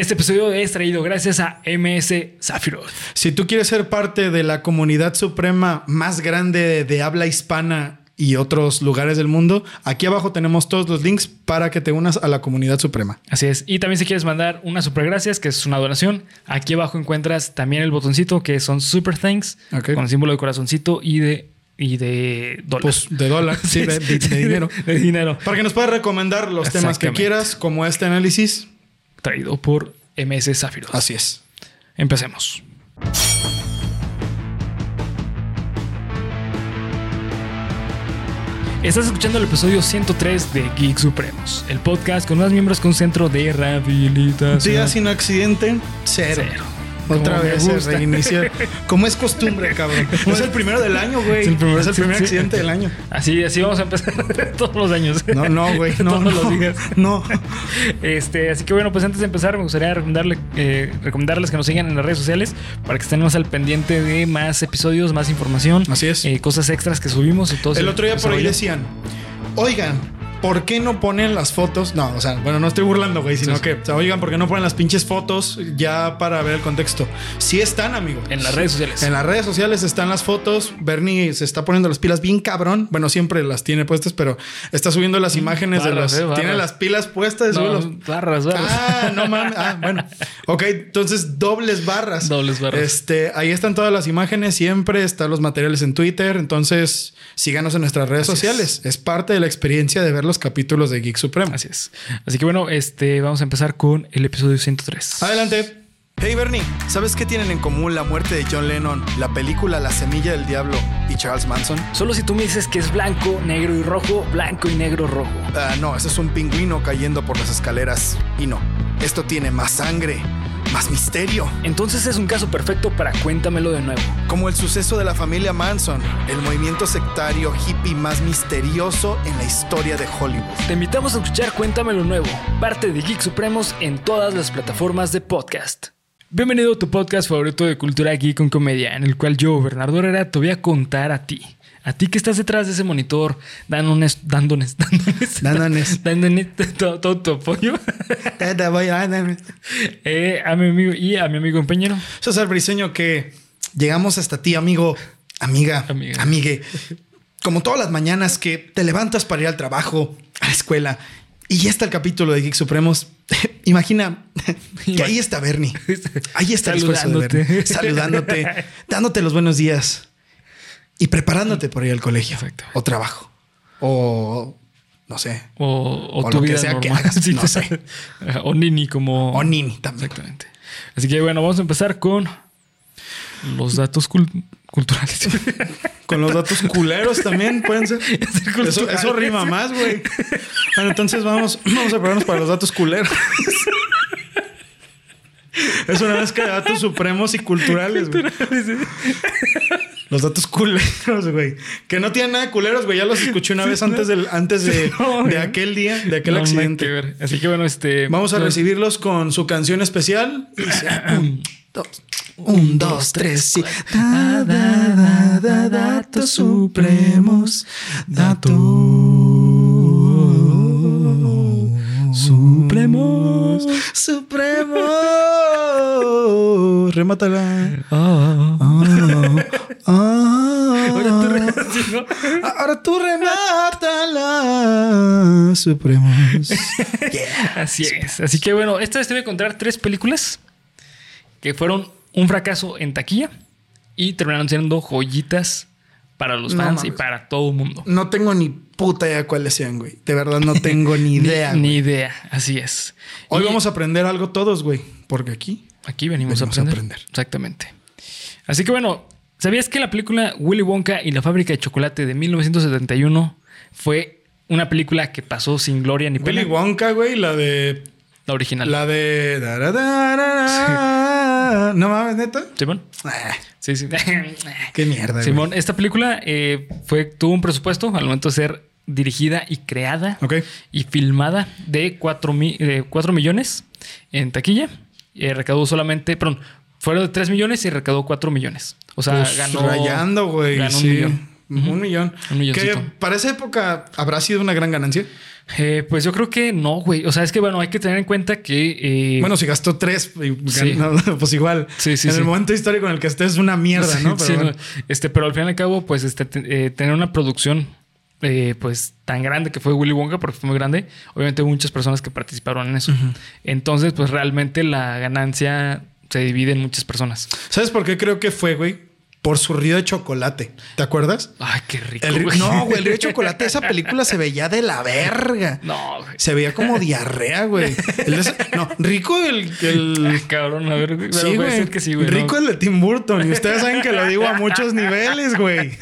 Este episodio es traído gracias a MS Zafiro. Si tú quieres ser parte de la comunidad suprema más grande de habla hispana y otros lugares del mundo, aquí abajo tenemos todos los links para que te unas a la comunidad suprema. Así es. Y también si quieres mandar una super gracias, que es una donación, aquí abajo encuentras también el botoncito que son super thanks Ok. con el símbolo de corazoncito y de y de dólar. Pues de dólar, sí, de, de- de dinero. de dinero. Para que nos puedas recomendar los temas que quieras, como este análisis. Traído por MS Zafiro. Así es. Empecemos. Estás escuchando el episodio 103 de Geek Supremos, el podcast con más miembros con centro de rehabilitación. Día sin accidente, cero. Cero. Otra Como vez se gusta. reinicia. Como es costumbre, cabrón. Es el primero del año, güey. Es el primer- Es el primer sí, sí. accidente del año. Así, así vamos a empezar todos los años. No, no, güey. No, todos no, los días. No. Este, así que bueno, pues antes de empezar, me gustaría recomendarle, eh, recomendarles que nos sigan en las redes sociales para que estén más al pendiente de más episodios, más información. Así es. eh, cosas extras que subimos y todo El otro día por ahí decían, oigan, ¿por qué no ponen las fotos? No, o sea, bueno, no estoy burlando, güey, sino Sí, que, o sea, oigan, ¿por qué no ponen las pinches fotos ya para ver el contexto? Sí están, amigo. En las redes sociales. En las redes sociales están las fotos. Bernie se está poniendo las pilas bien cabrón. Bueno, siempre las tiene puestas, pero está subiendo las imágenes de barras, las. eh. Tiene las pilas puestas de No, los- barras, barras. Ah, no mames. Ah, bueno. Ok, entonces dobles barras. Dobles barras. Este, ahí están todas las imágenes, siempre están los materiales en Twitter. Entonces, síganos en nuestras redes Así sociales. Es. parte de la experiencia de ver los capítulos de Geek Supremo. Así es. Así que bueno, este, vamos a empezar con el episodio 103. Adelante. Hey Bernie, ¿sabes qué tienen en común la muerte de John Lennon, la película La Semilla del Diablo y Charles Manson? Solo si tú me dices que es blanco, negro y rojo, blanco y negro, rojo. Ah, no, ese es un pingüino cayendo por las escaleras. Y no, esto tiene más sangre, más misterio. Entonces es un caso perfecto para cuéntamelo de nuevo. Como el suceso de la familia Manson, el movimiento sectario hippie más misterioso en la historia de Hollywood. Te invitamos a escuchar Cuéntamelo Nuevo, parte de Geek Supremos en todas las plataformas de podcast. Bienvenido a tu podcast favorito de cultura geek con comedia, en el cual yo, Bernardo Herrera, te voy a contar a ti. A ti que estás detrás de ese monitor, dándonos, dándonos, dándonos, Dándonos. dándonos todo, todo tu apoyo. Eh, a mi amigo y a mi amigo empeñero. César Briseño, que llegamos hasta ti, amigo, amiga, Amiga. amigue. Como todas las mañanas que te levantas para ir al trabajo, a la escuela, y ya está el capítulo de Geek Supremos. Imagina que ahí está Bernie. Ahí está el esfuerzo de Saludándote. Bernie. Saludándote, dándote los buenos días y preparándote por ir al colegio Exacto. o trabajo o no sé. O, o O tu lo que sea que hagas, Sí, no sé. O Nini como... O Nini también. Exactamente. Así que bueno, vamos a empezar con los datos cul- culturales. Con los datos culeros también pueden ser. Eso rima más, güey. Bueno, entonces vamos, vamos a prepararnos para los datos culeros. Es una mezcla de datos supremos y culturales, güey. Los datos culeros, güey. Que no tienen nada de culeros, güey. Ya los escuché una vez antes del, antes de, No, de aquel día, de aquel No, accidente. que ver. Así que bueno, este... Vamos a pues, recibirlos con su canción especial. Un, dos, un, dos, tres, sí. Da, da, da, da, datos supremos. Datos supremos. Supremos. Remátala. Ah, ah, Ah, ah. Ahora tú re- sí, ¿no? Ahora tú remátala. Supremos. Yeah. Así es. Así que bueno, esta vez te voy a encontrar tres películas que fueron un fracaso en taquilla y terminaron siendo joyitas para los No fans y para todo el mundo. No tengo ni puta idea cuáles sean, güey. De verdad no tengo ni idea. Ni, idea, así es. Hoy Y vamos a aprender algo todos, güey. Porque aquí. aquí venimos, venimos a, aprender. Exactamente. Así que bueno, ¿sabías que la película Willy Wonka y la fábrica de chocolate de 1971 fue una película que pasó sin gloria ni pena? Willy Wonka, güey. La de. La original. La de. da, da, da, da, da. No mames, neta. Simón. Ah, Sí, sí. qué mierda, güey. Simón, esta película eh, fue, tuvo un presupuesto al momento de ser dirigida y creada y filmada de 4, millones en taquilla. Eh, recaudó solamente, perdón, fueron de 3 millones y recaudó 4 millones. O sea, Pues, ganó. rayando, güey. ganó sí. un millón. Un millón. Un milloncito. Que para esa época habrá sido una gran ganancia. Eh, pues yo creo que no, güey. O sea, es que bueno, hay que tener en cuenta que. Eh, bueno, si gastó tres, pues igual. Sí, sí, en el momento histórico en el que estés es una mierda, ¿no? Pero, este, pero al fin y al cabo, pues este, eh, tener una producción pues tan grande que fue Willy Wonka, porque fue muy grande, obviamente hubo muchas personas que participaron en eso. Entonces, pues realmente la ganancia se divide en muchas personas. ¿Sabes por qué creo que fue, güey? Por su río de chocolate. ¿Te acuerdas? Ay, qué rico. no, güey, el río de chocolate, esa película se veía de la verga. No, güey. Se veía como diarrea, güey. no, rico el. el... cabrón, a ver. Sí, güey. Que sí, güey. Rico el de Tim Burton. Y ustedes saben que lo digo a muchos niveles, güey.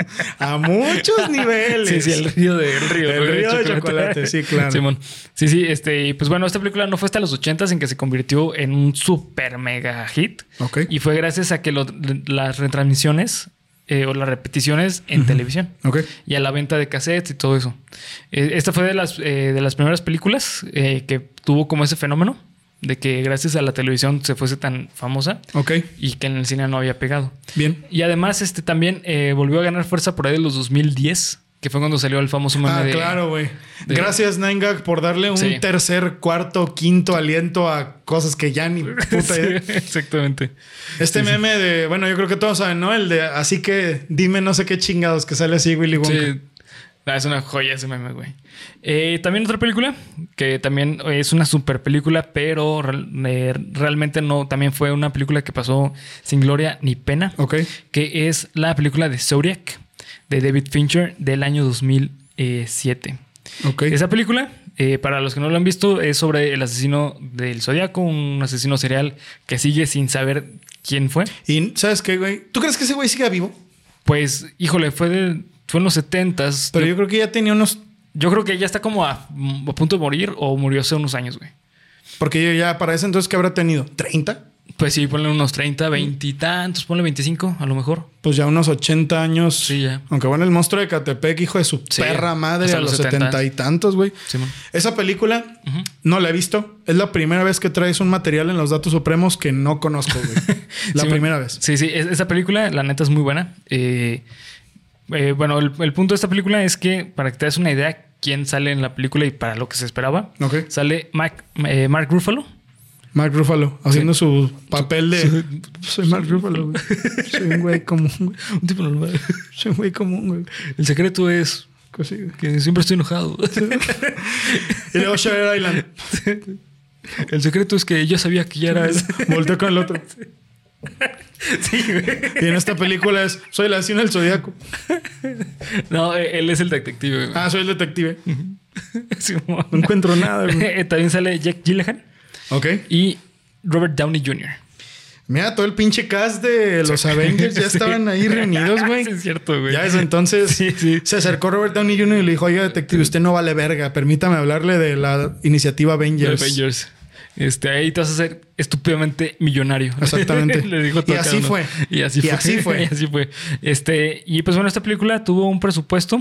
A muchos niveles. Sí, sí, el río de, el río, el río de, chocolate. Sí, claro. Simón. Sí, sí, este. Pues bueno, esta película no fue hasta los 80 en que se convirtió en un super mega hit. Ok. Y fue gracias a que las retransmisiones eh, o las repeticiones en televisión. Y a la venta de cassettes y todo eso. Eh, esta fue de las, eh, de las primeras películas que tuvo como ese fenómeno de que gracias a la televisión se fuese tan famosa Ok. y que en el cine no había pegado. Bien. Y además este también volvió a ganar fuerza por ahí de los 2010 que fue cuando salió el famoso meme ah, claro, güey. Gracias, Nine por darle un tercer, cuarto, quinto aliento a cosas que ya ni puta idea. exactamente. Este meme de, bueno, yo creo que todos saben, ¿no? El de, así que dime no sé qué chingados que sale así Willy Wonka. Sí. Ah, es una joya ese meme, güey. Eh, también otra película, que también es una super película, pero eh, realmente no, también fue una película que pasó sin gloria ni pena. Ok. Que es la película de Zodiac de David Fincher del año 2007. Okay. Esa película, eh, para los que no lo han visto, es sobre el asesino del Zodíaco, un asesino serial que sigue sin saber quién fue. ¿Y sabes qué, güey? ¿Tú crees que ese güey sigue vivo? Pues, híjole, fue, de, fue en los 70 Pero yo, creo que ya tenía unos. Yo creo que ya está como a, a punto de morir o murió hace unos años, güey. Porque ya para ese entonces, ¿qué habrá tenido? ¿30? Pues sí, ponle unos 30, 20 y tantos, ponle 25 a lo mejor. Pues ya unos 80 años. Sí, ya. Aunque bueno, el monstruo de Catepec, hijo de su perra madre, a los 70 y tantos, güey. Esa película no la he visto. Es la primera vez que traes un material en los datos supremos que no conozco, güey. la primera vez. Sí, sí, esa película, la neta, es muy buena. Eh, eh, bueno, el, punto de esta película es que, para que te des una idea quién sale en la película y para lo que se esperaba, sale eh, Mark Ruffalo Mark Ruffalo, haciendo su papel de. Soy Mark Ruffalo, güey. Soy un güey común, güey. Un tipo normal. Soy un güey común, güey. El secreto es. Que siempre estoy enojado. y luego Share Island. El secreto es que yo sabía que ya era. Volteo con el otro. Sí, güey. Y en esta película es Soy la asesina del zodiaco. No, él es el detective. Güey. Ah, soy el detective. no encuentro nada, güey. También sale Jack Gyllenhaal. Ok. Y Robert Downey Jr. Mira, todo el pinche cast de los Avengers ya estaban ahí reunidos, güey. es cierto, güey. Ya es entonces se acercó Robert Downey Jr. y le dijo, oye, detective, usted no vale verga. Permítame hablarle de la iniciativa Avengers. Avengers. Este, ahí te vas a hacer estúpidamente millonario. Exactamente. Le dijo y así fue. Y así fue. Así fue. y así fue. Este, y pues bueno, esta película tuvo un presupuesto.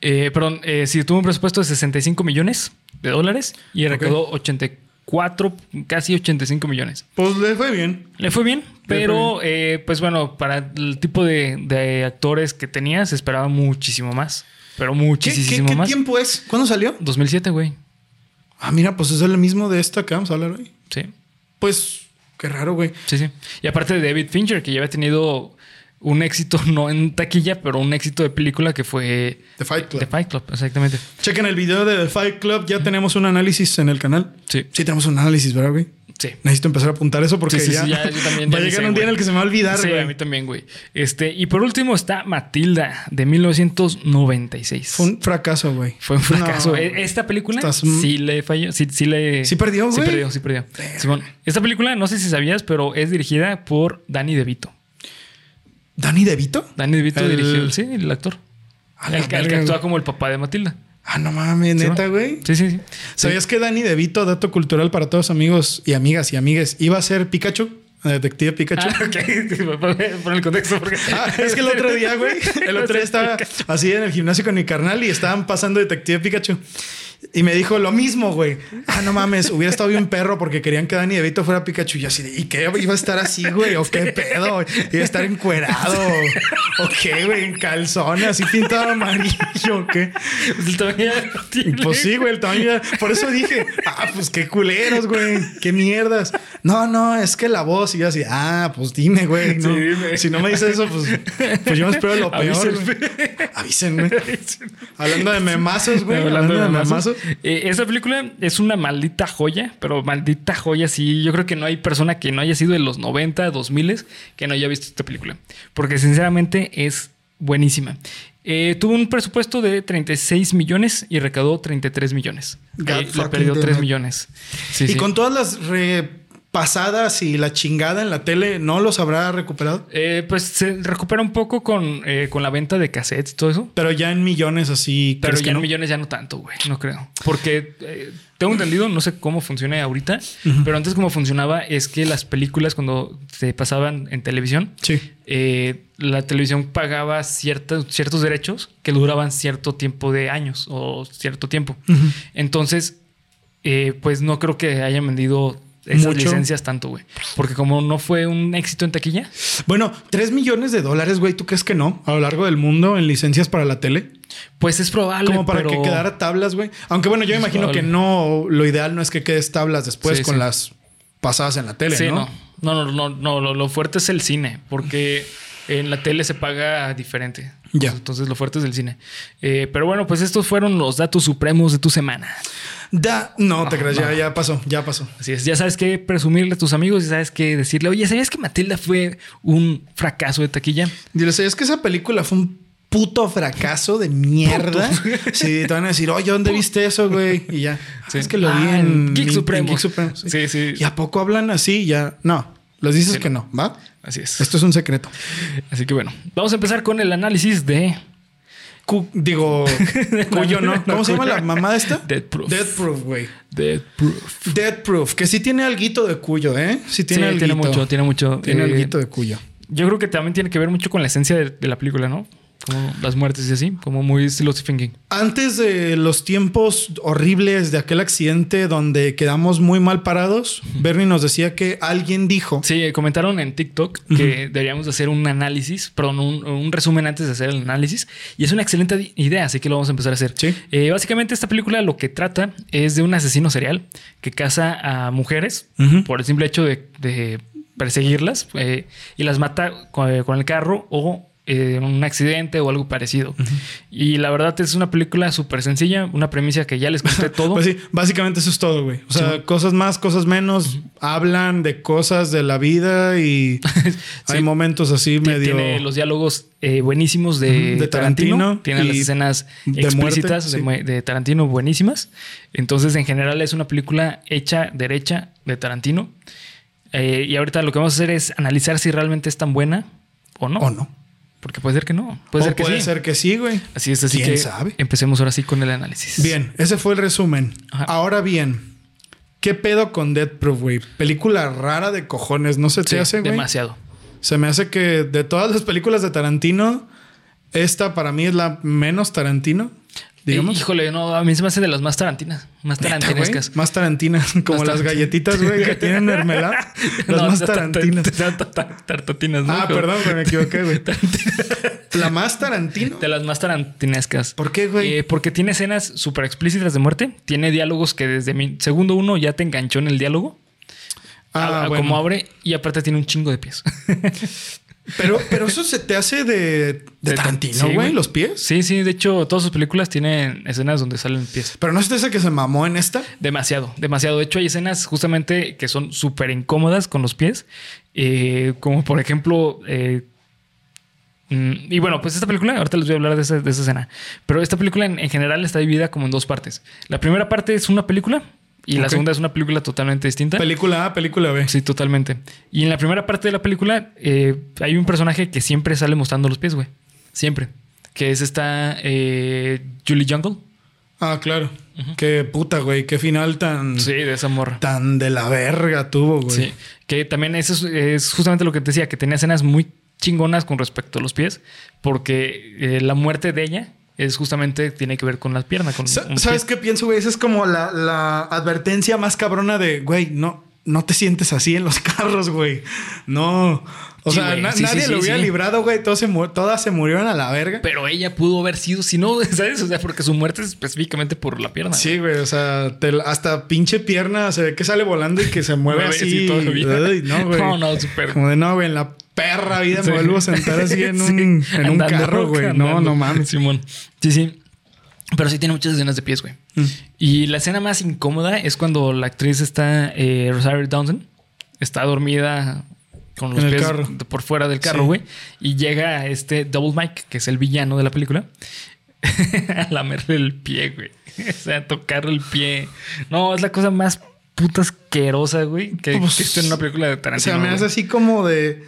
Eh, perdón, eh, sí, tuvo un presupuesto de 65 millones de dólares y recaudó 84, casi 85 millones. Pues le fue bien. Le fue bien, pero eh, pues bueno, para el tipo de, actores que tenía se esperaba muchísimo más. Pero muchísimo más. ¿Qué tiempo es? ¿Cuándo salió? 2007, güey. Ah, mira, pues es el mismo de esta que vamos a hablar hoy. Sí. Pues qué raro, güey. Sí, sí. Y aparte de David Fincher, que ya había tenido un éxito, no en taquilla, pero un éxito de película que fue The Fight Club. The Fight Club, exactamente. Chequen el video de The Fight Club, ya tenemos un análisis en el canal. Sí. Sí, tenemos un análisis, ¿verdad, güey? Sí. Necesito empezar a apuntar eso porque sí, ya, sí, ya yo también, va a llegar un día en el que se me va a olvidar, sí, a mí también, güey. Este, y por último está Matilda de 1996. Fue un fracaso, güey. Fue un fracaso. E, esta película sí le falló, sí, sí le Sí perdió, güey. Sí perdió, sí perdió. Simón, esta película no sé si sabías, pero es dirigida por Danny DeVito. ¿Danny DeVito? Danny DeVito dirigió, sí, el actor. el, que actúa como el papá de Matilda. Ah, no mames, neta, güey. Sí, sí, sí. ¿Sabías que Danny DeVito, dato cultural para todos amigos y amigas y amigues, iba a ser Pikachu? Detective Pikachu. Ah, ok. Por el contexto. Porque... Ah, es que el otro día, güey, el otro día estaba así en el gimnasio con mi carnal y estaban pasando Detective Pikachu. Y me dijo lo mismo, güey. Ah, no mames, hubiera estado bien perro porque querían que Danny DeVito fuera Pikachu. Y así, ¿y qué? ¿Iba a estar así, güey? ¿O qué pedo? ¿Iba a estar encuerado? ¿O qué, güey? En calzones, así pintado amarillo, ¿o qué? Pues el tamaño Pues sí, güey, el tamaño. Por eso dije, ah, pues qué culeros, güey. Qué mierdas. No, no, es que la voz. Y yo así, ah, pues dime, güey. No. Si no me dices eso, pues, pues yo me espero lo peor. Avísenme. Hablando de memazos, güey. Hablando, de memazos. Eh, esa película es una maldita joya, pero maldita joya, sí. Yo creo que no hay persona que no haya sido de los 90, 2000 que no haya visto esta película. Porque sinceramente es buenísima. Eh, tuvo un presupuesto de 36 millones y recaudó 33 millones. Eh, le perdió 3 millones. y con todas las pasadas y la chingada en la tele, ¿no los habrá recuperado? Eh, pues se recupera un poco con, eh, con la venta de cassettes y todo eso. Pero ya en millones así. Pero ya en millones ya no tanto, güey. No creo. Porque eh, tengo entendido, no sé cómo funciona ahorita, pero antes cómo funcionaba es que las películas cuando se pasaban en televisión, sí. la televisión pagaba ciertos, ciertos derechos que duraban cierto tiempo de años o cierto tiempo. Entonces, pues no creo que hayan vendido esas licencias tanto, güey. Porque como no fue un éxito en taquilla. Bueno, 3 millones de dólares, güey. ¿Tú crees que no? A lo largo del mundo en licencias para la tele. Pues es probable. Como para que quedara tablas, güey. Aunque bueno, yo imagino que no, lo ideal no es que quedes tablas después con las pasadas en la tele, sí, ¿no? No, no, no, no, no. Lo, fuerte es el cine, porque en la tele se paga diferente. Ya. Entonces lo fuerte es el cine. Eh, pero bueno, pues estos fueron los datos supremos de tu semana. Da, no, te creas, ya, ya pasó, ya pasó. Así es, ya sabes qué presumirle a tus amigos y sabes qué decirle, oye, ¿sabías que Matilda fue un fracaso de taquilla? Dile, ¿sabías que esa película fue un puto fracaso de mierda? Sí, te van a decir, oye, ¿dónde viste eso, güey? Y ya, sí. es que lo vi ah, en Geek Supremo. Sí. sí, ¿Y a poco hablan así? Ya, no, les dices que no, ¿va? Así es. Esto es un secreto. Así que bueno, vamos a empezar con el análisis de digo, Cuyo, ¿no? ¿Cómo se llama la mamá esta? Dead Proof. Dead Proof, güey. Dead Proof. Dead Proof, que sí tiene algo de Cuyo, ¿eh? Sí tiene, tiene mucho, tiene mucho. Tiene eh, de Cuyo. Yo creo que también tiene que ver mucho con la esencia de la película, ¿no? Como las muertes y así, como muy estilo Stephen King. Antes de los tiempos horribles de aquel accidente donde quedamos muy mal parados, Bernie nos decía que alguien dijo. Sí, comentaron en TikTok que deberíamos hacer un análisis, perdón, un, resumen antes de hacer el análisis. Y es una excelente idea, así que lo vamos a empezar a hacer. Sí. Eh, básicamente, esta película lo que trata es de un asesino serial que caza a mujeres por el simple hecho de, perseguirlas eh, y las mata con el carro o eh, un accidente o algo parecido. Y la verdad es una película súper sencilla, una premisa que ya les conté todo. pues sí, básicamente eso es todo, güey. O sea, cosas más, cosas menos, hablan de cosas de la vida y hay momentos así medio... Tiene los diálogos eh, buenísimos de, Tarantino. Tiene las escenas explícitas de, Tarantino buenísimas. Entonces, en general, es una película hecha derecha de Tarantino. Eh, y ahorita lo que vamos a hacer es analizar si realmente es tan buena o no. O no. Porque puede ser que no. Puede ser que puede ser que sí, güey. Así es, así que sabe? empecemos ahora sí con el análisis. Bien, ese fue el resumen. Ahora bien, ¿qué pedo con Dead Proof, güey? Película rara de cojones, ¿no se te hace, güey? Demasiado. Se me hace que de todas las películas de Tarantino, esta para mí es la menos Tarantino. Digamos. híjole, no, a mí se me hace de las más tarantinas, más tarantinescas. Más tarantinas, como las galletitas, güey, que tienen mermelada. Las más tarantinas. Tartotinas, ¿no? Ah, perdón, me equivoqué, güey. ¿La más tarantino? De las más tarantinescas. ¿Por qué, güey? Eh, porque tiene escenas súper explícitas de muerte. Tiene diálogos que desde mi segundo uno ya te enganchó en el diálogo. Ah, bueno. Como abre y aparte tiene un chingo de pies. Pero, pero eso se te hace de, de, Tarantino, güey, los pies. Sí, sí. De hecho, todas sus películas tienen escenas donde salen pies. Pero no se te hace que se mamó en esta. Demasiado, demasiado. De hecho, hay escenas justamente que son súper incómodas con los pies. Eh, como por ejemplo. Eh, mm, y bueno, pues esta película, ahorita les voy a hablar de esa, de esa escena. Pero esta película en, en general está dividida como en dos partes. La primera parte es una película y la segunda es una película totalmente distinta. Película A, película B. Sí, totalmente. Y en la primera parte de la película eh, hay un personaje que siempre sale mostrando los pies, güey. Siempre. Que es esta eh, Julie Jungle. Ah, claro. Qué puta, güey. Qué final tan. Sí, de esa morra. Tan de la verga tuvo, güey. Sí. Que también eso es, justamente lo que te decía, que tenía escenas muy chingonas con respecto a los pies, porque eh, la muerte de ella es justamente, tiene que ver con las piernas. Con ¿Sabes qué pienso, güey? Esa es como la, la advertencia más cabrona de, güey, no, no te sientes así en los carros, güey. No. O sea, nadie lo hubiera librado, güey. Todas se, todas se murieron a la verga. Pero ella pudo haber sido, si no, ¿sabes? O sea, porque su muerte es específicamente por la pierna. Sí, güey. O sea, hasta pinche pierna se ve que sale volando y que se mueve así. todo no, güey. No, no, súper. Como de no, güey. En la perra vida me vuelvo a sentar así en un, en un carro, güey. No, no mames. Simón. Sí, sí. Pero sí tiene muchas escenas de pies, güey. Mm. Y la escena más incómoda es cuando la actriz está, eh, Rosario Dawson, está dormida con los pies por fuera del carro, güey. Y llega este Double Mike, que es el villano de la película, a lamerle el pie, güey. o sea, a tocarle el pie. No, es la cosa más puta asquerosa, güey, que pues, existe en una película de Tarantino. O sea, me hace así como de.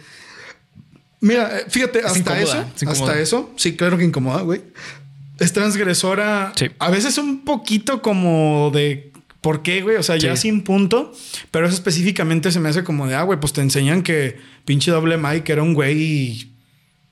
Mira, eh, fíjate, hasta eso, hasta eso, sí, claro que incomoda, güey es transgresora. A veces un poquito como de ¿Por qué, güey? O sea, ya sin punto. Pero eso específicamente se me hace como de, ah, güey, pues te enseñan que pinche doble Mike era un güey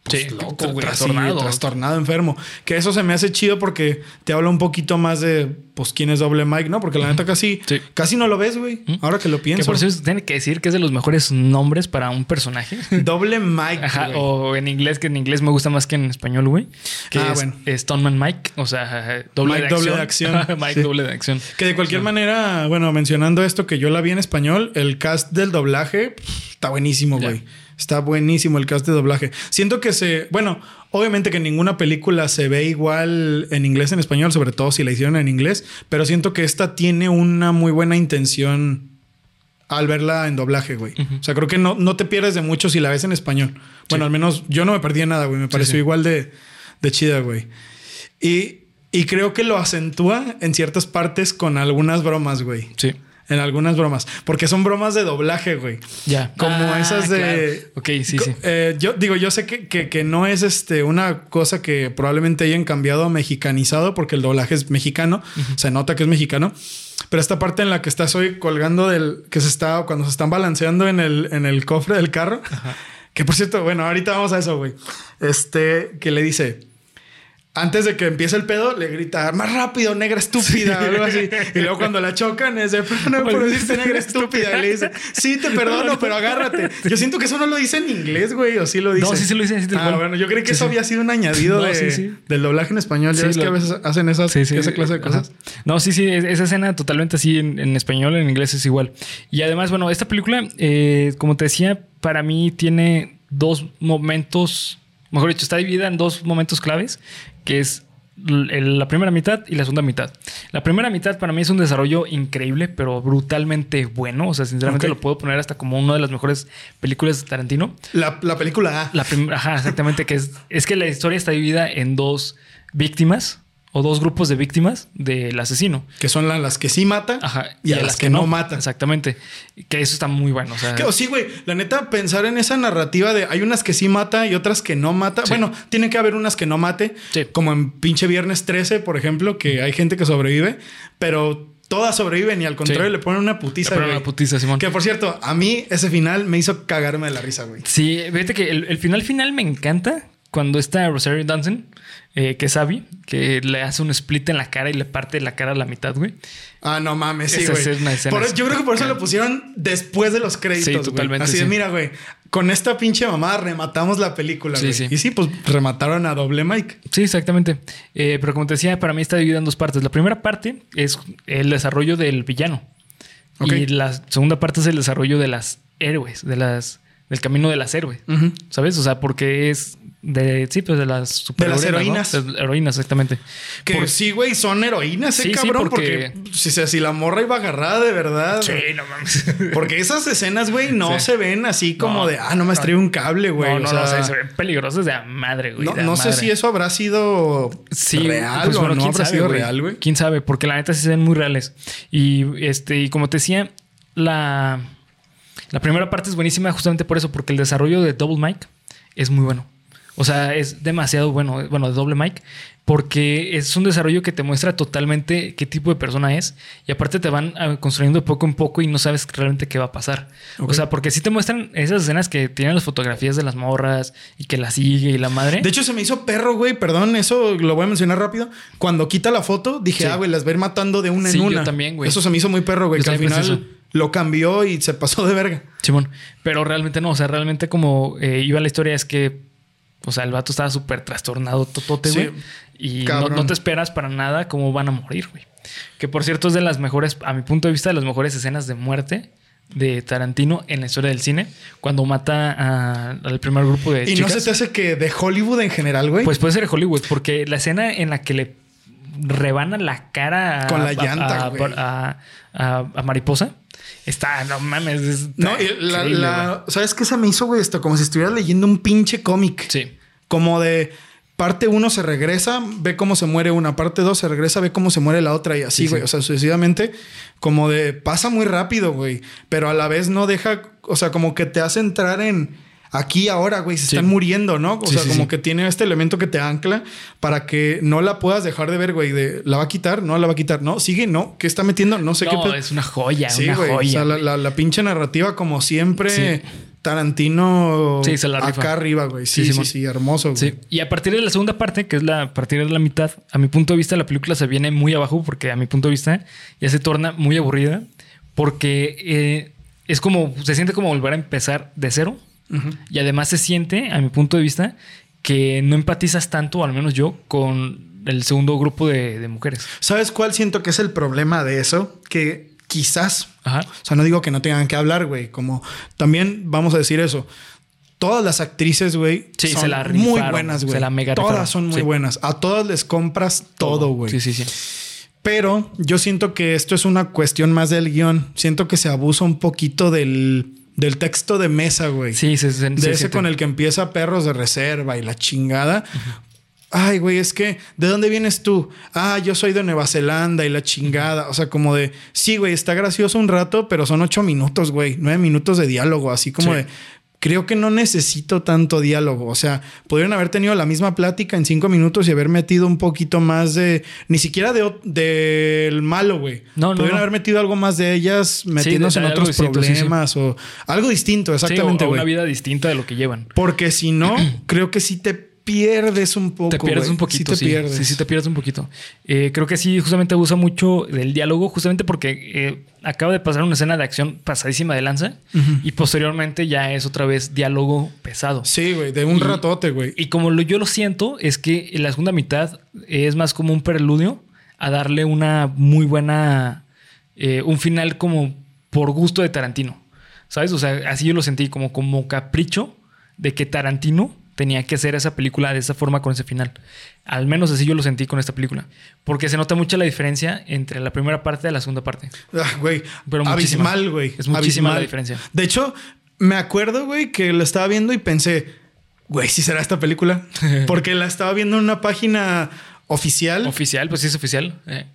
pues, sí, loco, güey. Trastornado. trastornado, enfermo. Que eso se me hace chido porque te habla un poquito más de, pues, quién es Doble Mike, ¿no? Porque la neta casi, casi no lo ves, güey. Ahora que lo pienso. Que por eso tiene que decir que es de los mejores nombres para un personaje. Doble Mike. Ajá. O en inglés, que en inglés me gusta más que en español, güey. Que ah, es bueno. Stoneman Mike. O sea, doble Mike, de doble de acción. Mike doble de acción. Que de cualquier manera, bueno, mencionando esto que yo la vi en español, el cast del doblaje está buenísimo, güey. Está buenísimo el cast de doblaje. Siento que se. Bueno, obviamente que ninguna película se ve igual en inglés en español, sobre todo si la hicieron en inglés, pero siento que esta tiene una muy buena intención al verla en doblaje, güey. O sea, creo que no, no te pierdes de mucho si la ves en español. Bueno, al menos yo no me perdí de nada, güey. Me pareció igual de, de chida, güey. Y, y creo que lo acentúa en ciertas partes con algunas bromas, güey. Sí en algunas bromas, porque son bromas de doblaje, güey. Ya. Como ah, esas de... Ok, sí, sí. Eh, yo digo, yo sé que, que, no es este, una cosa que probablemente hayan cambiado a mexicanizado, porque el doblaje es mexicano, se nota que es mexicano, pero esta parte en la que estás hoy colgando del... que se está, cuando se están balanceando en el, en el cofre del carro, que por cierto, bueno, ahorita vamos a eso, güey. Este, que le dice antes de que empiece el pedo, le grita, más rápido, negra estúpida, o algo así. Y luego cuando la chocan, es de, no por decirte negra estúpida. Y le dice, sí, te perdono, pero agárrate. Yo siento que eso no lo dice en inglés, güey, o sí lo dice. No, sí, sí lo dice. Sí, ah, bueno, yo creí que eso había sido un añadido del doblaje en español. Ya ves que a veces hacen esas, esa clase de cosas. No, sí, sí, esa escena totalmente así en, español, en inglés es igual. Y además, bueno, esta película, eh, como te decía, para mí tiene dos momentos mejor dicho, está dividida en dos momentos claves, que es la primera mitad y la segunda mitad. La primera mitad para mí es un desarrollo increíble, pero brutalmente bueno. O sea, sinceramente lo puedo poner hasta como una de las mejores películas de Tarantino. La, película A. La ajá, exactamente, que es, es que la historia está dividida en dos víctimas o dos grupos de víctimas del asesino. Que son las que sí matan y, a las, que, no, matan. Exactamente. Que eso está muy bueno. O sea, que, sí, güey. La neta, pensar en esa narrativa de hay unas que sí mata y otras que no mata. Bueno, tiene que haber unas que no mate. Como en pinche Viernes 13, por ejemplo, que hay gente que sobrevive, pero todas sobreviven y al contrario le ponen una putiza. Le una putiza, Simón. Que por cierto, a mí ese final me hizo cagarme de la risa, güey. Sí, fíjate que el, el final final me encanta cuando está Rosario Dawson eh, que es Abby, que le hace un split en la cara y le parte la cara a la mitad, güey. Ah, no mames, sí, güey. yo creo que por eso lo pusieron después de los créditos. Sí, totalmente. Así de, mira, güey, con esta pinche mamá rematamos la película. Sí, sí. Y sí, pues remataron a doble Mike. Sí, exactamente. Eh, pero como te decía, para mí está dividida en dos partes. La primera parte es el desarrollo del villano. Y la segunda parte es el desarrollo de las héroes, de las del camino de las héroes. ¿Sabes? O sea, porque es de, sí, pues de las super De las heroínas. heroínas, exactamente. Que sí, güey, son heroínas, ¿eh, cabrón? porque, si, si, la morra iba agarrada de verdad. Sí, no mames. Porque esas escenas, güey, no se ven así como de, ah, no me estrellé un cable, güey. No, no, o sea, no, se ven peligrosas de madre, güey. No, no sé si eso habrá sido real pues, o no habrá sido real, güey. Quién sabe, porque la neta sí se ven muy reales. Y este, y como te decía, la, la primera parte es buenísima justamente por eso, porque el desarrollo de Double Mike es muy bueno. O sea, es demasiado bueno, bueno, de doble Mike, porque es un desarrollo que te muestra totalmente qué tipo de persona es y aparte te van ah, construyendo poco en poco y no sabes realmente qué va a pasar. O sea, porque sí te muestran esas escenas que tienen las fotografías de las morras y que la sigue y la madre. De hecho, se me hizo perro, güey, perdón, eso lo voy a mencionar rápido. Cuando quita la foto, dije, ah, güey, las va a ir matando de una en una. Yo también, güey. Eso se me hizo muy perro, güey, que al final lo cambió y se pasó de verga. Simón, pero realmente no, o sea, realmente como eh, iba la historia es que o sea, el vato estaba súper trastornado, totote, güey. y no, te esperas para nada cómo van a morir, güey. Que por cierto es de las mejores, a mi punto de vista, de las mejores escenas de muerte de Tarantino en la historia del cine, cuando mata al primer grupo de ¿Y no se te hace que de Hollywood en general, güey? Pues puede ser de Hollywood, porque la escena en la que le rebana la cara con la llanta a, Mariposa. Está, no mames. no, la, ¿sabes qué se me hizo, güey? Esto como si estuvieras leyendo un pinche cómic. Sí. Como de parte uno se regresa, ve cómo se muere una, parte dos se regresa, ve cómo se muere la otra y así, güey. O sea, sucesivamente, como de pasa muy rápido, güey. Pero a la vez no deja, o sea, como que te hace entrar en aquí ahora, güey, se están muriendo, ¿no? O sea, como que tiene este elemento que te ancla para que no la puedas dejar de ver, güey, de la va a quitar, no la va a quitar, no, sigue, no, ¿qué está metiendo? No sé qué. No, es una joya, una joya. O sea, la, pinche narrativa, como siempre. Tarantino acá arriba, güey. Sí, sí, sí, hermoso. Güey. Sí. Y a partir de la segunda parte, que es la a partir de la mitad, a mi punto de vista, la película se viene muy abajo porque a mi punto de vista ya se torna muy aburrida porque eh, es como, se siente como volver a empezar de cero. Y además se siente, a mi punto de vista, que no empatizas tanto, al menos yo, con el segundo grupo de, mujeres. ¿Sabes cuál siento que es el problema de eso? Que quizás, o sea, no digo que no tengan que hablar, güey, como también vamos a decir eso. Todas las actrices, güey, son muy buenas, güey. Todas son muy buenas. A todas les compras todo, güey. Sí, sí, sí. Pero yo siento que esto es una cuestión más del guion. Siento que se abusa un poquito del del texto de mesa, güey. Sí, sí, sí. De ese con el que empieza perros de reserva y la chingada. Ay, güey, es que, ¿de dónde vienes tú? Ah, yo soy de Nueva Zelanda y la chingada. O sea, como de, sí, güey, está gracioso un rato, pero son ocho minutos, güey, nueve minutos de diálogo, así como de, creo que no necesito tanto diálogo. O sea, podrían haber tenido la misma plática en cinco minutos y haber metido un poquito más de, ni siquiera de del malo, güey. No, Podrían haber metido algo más de ellas metiéndose en otros problemas o algo distinto, exactamente. o, una vida distinta de lo que llevan. Porque si no, creo que sí te pierdes un poco. Te pierdes un poquito. Sí, te pierdes. Sí, sí, te pierdes un poquito. Eh, creo que sí, justamente abusa mucho del diálogo, justamente porque eh, acaba de pasar una escena de acción pasadísima de lanza y posteriormente ya es otra vez diálogo pesado. Sí, güey, de un ratote, güey. Y como lo, yo lo siento, es que la segunda mitad es más como un preludio a darle una muy buena. Eh, un final como por gusto de Tarantino. ¿Sabes? O sea, así yo lo sentí como, como capricho de que Tarantino tenía que hacer esa película de esa forma con ese final. Al menos así yo lo sentí con esta película. Porque se nota mucho la diferencia entre la primera parte y la segunda parte. Ah, güey. Pero abismal, güey. Es muchísima la diferencia. De hecho, me acuerdo, güey, que la estaba viendo y pensé, güey, si será esta película. Porque la estaba viendo en una página oficial. Oficial, pues sí es oficial. Eh.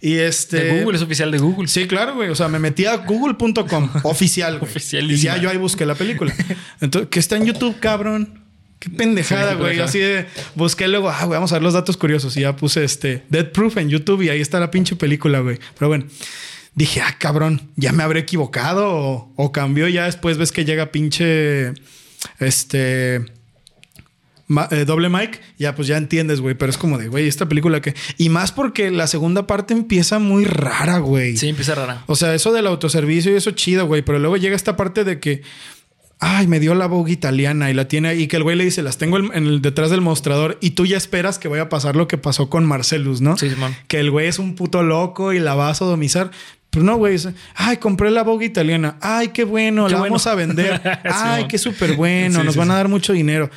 Y este. De Google, es oficial de Google. Sí, claro, güey. O sea, me metí a google.com, oficial. Oficial. Y ya yo ahí busqué la película. Entonces, que está en YouTube, cabrón. Qué pendejada, güey. Así de busqué luego, ah, güey, vamos a ver los datos curiosos. Y ya puse este Dead Proof en YouTube y ahí está la pinche película, güey. Pero bueno, dije, ah, cabrón, ya me habré equivocado o, o cambió. Ya después ves que llega pinche este eh, doble mic, ya pues ya entiendes, güey. Pero es como de, güey, esta película que. Y más porque la segunda parte empieza muy rara, güey. Sí, empieza rara. O sea, eso del autoservicio y eso chido, güey. Pero luego llega esta parte de que ay, me dio la Vogue italiana y la tiene y que el güey le dice, las tengo en el, detrás del mostrador y tú ya esperas que vaya a pasar lo que pasó con Marcelus, ¿no? Sí, man. Que el güey es un puto loco y la va a sodomizar. Pero no, güey. Ay, compré la Vogue italiana. Ay, qué bueno, la vamos a vender. Ay, qué súper bueno, nos van a dar mucho dinero.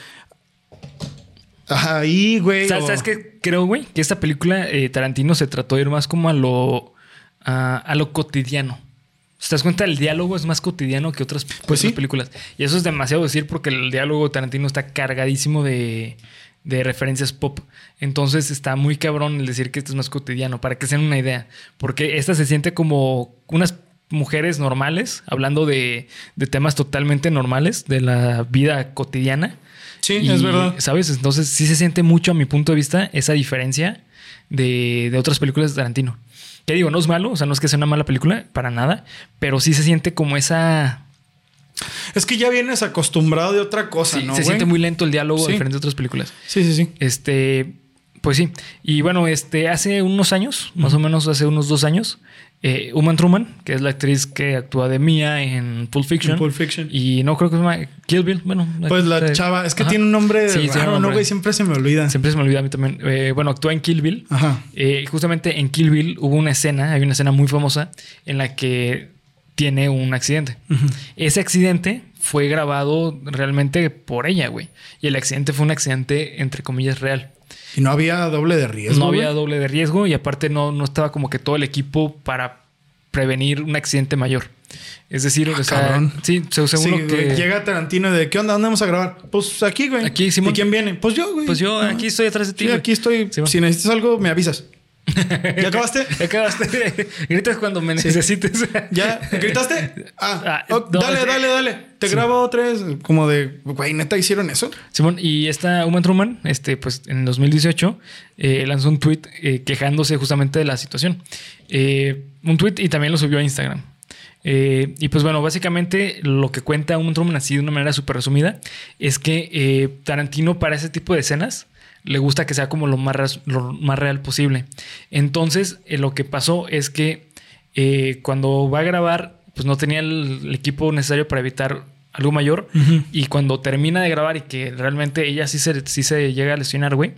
Ahí, güey. ¿Sabes, qué? Creo, güey, que esta película eh, Tarantino se trató de ir más como a lo, a lo cotidiano. Si te das cuenta, el diálogo es más cotidiano que otras, pues películas. Y eso es demasiado decir porque el diálogo Tarantino está cargadísimo de, referencias pop. Entonces está muy cabrón el decir que esto es más cotidiano, para que se den una idea. Porque esta se siente como unas mujeres normales, hablando de, de temas totalmente normales, de la vida cotidiana. Sí, es verdad. ¿Sabes? Entonces sí se siente mucho a mi punto de vista esa diferencia de, de otras películas de Tarantino. Que digo, no es malo, o sea, no es que sea una mala película, para nada, pero sí se siente como esa es que ya vienes acostumbrado de otra cosa, ¿no? Se siente muy lento el diálogo diferente de otras películas. Sí, sí, sí. Este, pues sí. Y bueno, este, hace unos años, más o menos hace unos dos años, eh, Uma Truman, que es la actriz que actúa de Mia en Pulp Fiction. Pulp Fiction. Y no creo que se llama Kill Bill. Bueno, pues la chava, es que tiene un nombre sí, raro, ¿no, güey? Siempre se me olvida. Siempre se me olvida a mí también. Eh, bueno, actúa en Kill Bill. Ajá. Eh, justamente en Kill Bill hubo una escena, hay una escena muy famosa en la que tiene un accidente. Ese accidente fue grabado realmente por ella, güey. Y el accidente fue un accidente, entre comillas, real. Y no había doble de riesgo. No había doble de riesgo y aparte no, no estaba como que todo el equipo para prevenir un accidente mayor. Es decir, ah, o sea, sí, seguro que llega Tarantino de ¿qué onda? ¿Dónde vamos a grabar? Pues aquí, güey. Aquí, ¿Y quién viene? Pues yo, güey. Pues yo aquí estoy atrás de ti. Sí, aquí estoy. si necesitas algo, me avisas. ¿Ya acabaste? ¿Ya acabaste? Gritas cuando me necesites. ¿Ya? ¿Gritaste? Ah, ah dale, dale, dale. Te grabo tres. Como de, güey, ¿neta hicieron eso? Simón, y esta Uma Truman, este, pues en 2018, eh, lanzó un tweet eh, quejándose justamente de la situación. Eh, un tweet y también lo subió a Instagram. y pues bueno, básicamente lo que cuenta Uma Truman así de una manera súper resumida es que Tarantino para ese tipo de escenas le gusta que sea como lo más, lo más real posible. Entonces, eh, lo que pasó es que eh, cuando va a grabar, pues no tenía el, equipo necesario para evitar algo mayor. Y cuando termina de grabar y que realmente ella sí se, sí se llega a lesionar, güey.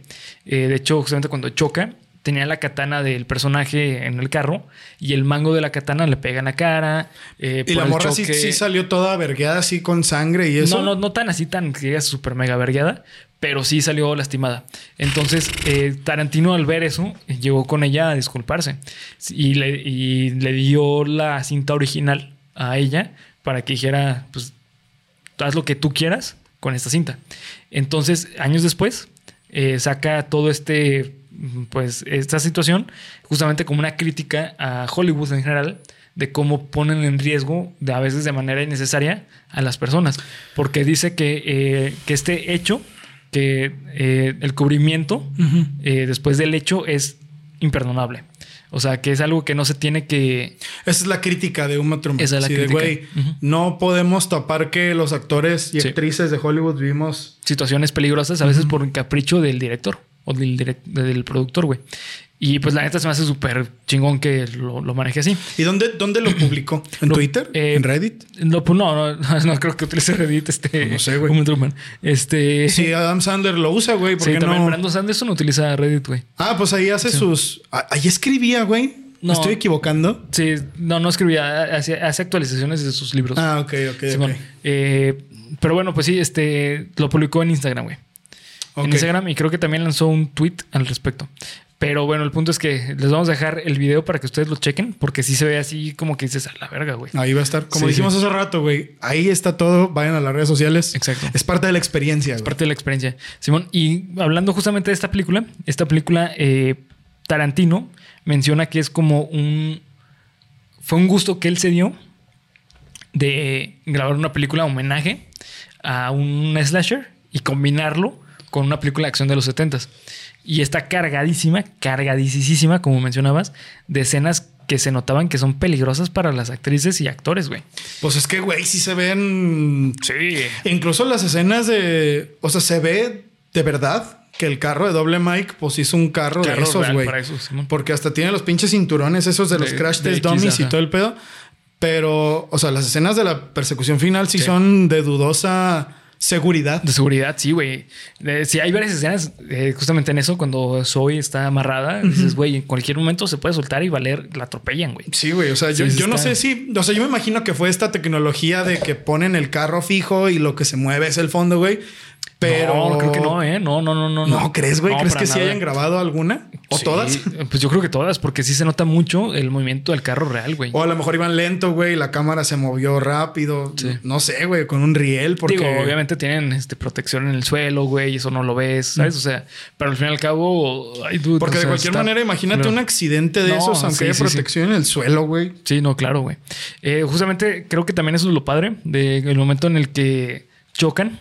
Eh, de hecho, justamente cuando choca, tenía la katana del personaje en el carro y el mango de la katana le pega en la cara. y la morra sí, salió toda vergueada así con sangre y eso. No, no, no tan así, tan que es súper mega vergueada, pero sí salió lastimada. Entonces, eh, Tarantino al ver eso, llegó con ella a disculparse y le, le, dio la cinta original a ella para que dijera, pues, haz lo que tú quieras con esta cinta. Entonces, años después, eh, saca todo este, pues, esta situación justamente como una crítica a Hollywood en general de cómo ponen en riesgo, de, a veces de manera innecesaria, a las personas. Porque dice que, eh, que este hecho que eh, el cubrimiento eh, después del hecho es imperdonable. O sea, que es algo que no se tiene que. Esa es la crítica de un Truman. Esa es la crítica. No podemos tapar que los actores y actrices de Hollywood vivimos situaciones peligrosas, a veces por un capricho del director o del, del productor, güey. Y pues la neta se me hace súper chingón que lo, lo, maneje así. ¿Y dónde, dónde lo publicó? ¿En Twitter? Eh, ¿En Reddit? No, pues no, no, creo que utilice Reddit. Este, no sé, güey. Este. Sí, Adam Sandler lo usa, güey. ¿Por sí, también no? Brandon Sanderson utiliza Reddit, güey. Ah, pues ahí hace sus. Ahí escribía, güey. No, estoy equivocando? Sí, no, no escribía. Hace, hace actualizaciones de sus libros. Ah, ok, ok. okay. Eh, pero bueno, pues sí, este lo publicó en Instagram, güey. En Instagram y creo que también lanzó un tweet al respecto. Pero bueno, el punto es que les vamos a dejar el video para que ustedes lo chequen, porque sí se ve así como que dices a la verga, güey. Ahí va a estar. Como dijimos hace rato, güey. Ahí está todo. Vayan a las redes sociales. Exacto. Es parte de la experiencia. Es parte de la experiencia. Simón, y hablando justamente de esta película, esta película, eh, Tarantino menciona que es como un. Fue un gusto que él se dio de grabar una película homenaje a un slasher y combinarlo con una película de acción de los 70s. Y está cargadísima, cargadísima, como mencionabas, de escenas que se notaban que son peligrosas para las actrices y actores, güey. Pues es que, güey, sí se ven. Sí. Incluso las escenas de. O sea, se ve de verdad que el carro de doble Mike, pues hizo un carro, de esos, güey. Porque hasta tiene los pinches cinturones esos de, los crash test dummies y todo el pedo. Pero, o sea, las escenas de la persecución final sí. son de dudosa Seguridad. De seguridad, sí, güey. Si hay varias escenas eh, justamente en eso, cuando Zoe está amarrada, dices, güey, en cualquier momento se puede soltar y valer, la atropellan, güey. Sí, güey. O sea, yo, yo no sé si. O sea, yo me imagino que fue esta tecnología de que ponen el carro fijo y lo que se mueve es el fondo, güey. Pero. No, creo que no, ¿eh? No, no, no, no. ¿No crees, güey? ¿Crees que sí hayan grabado alguna? ¿O todas? Pues yo creo que todas, porque sí se nota mucho el movimiento del carro real, güey. O a lo mejor iban lento, güey, la cámara se movió rápido. No sé, güey, con un riel. Porque... Digo, obviamente tienen este, protección en el suelo, güey, eso no lo ves, ¿sabes? O sea, pero al fin y al cabo. porque de cualquier manera, imagínate un accidente de esos, aunque haya protección en el suelo, güey. Sí, no, claro, güey. Eh, justamente creo que también eso es lo padre del momento en el que chocan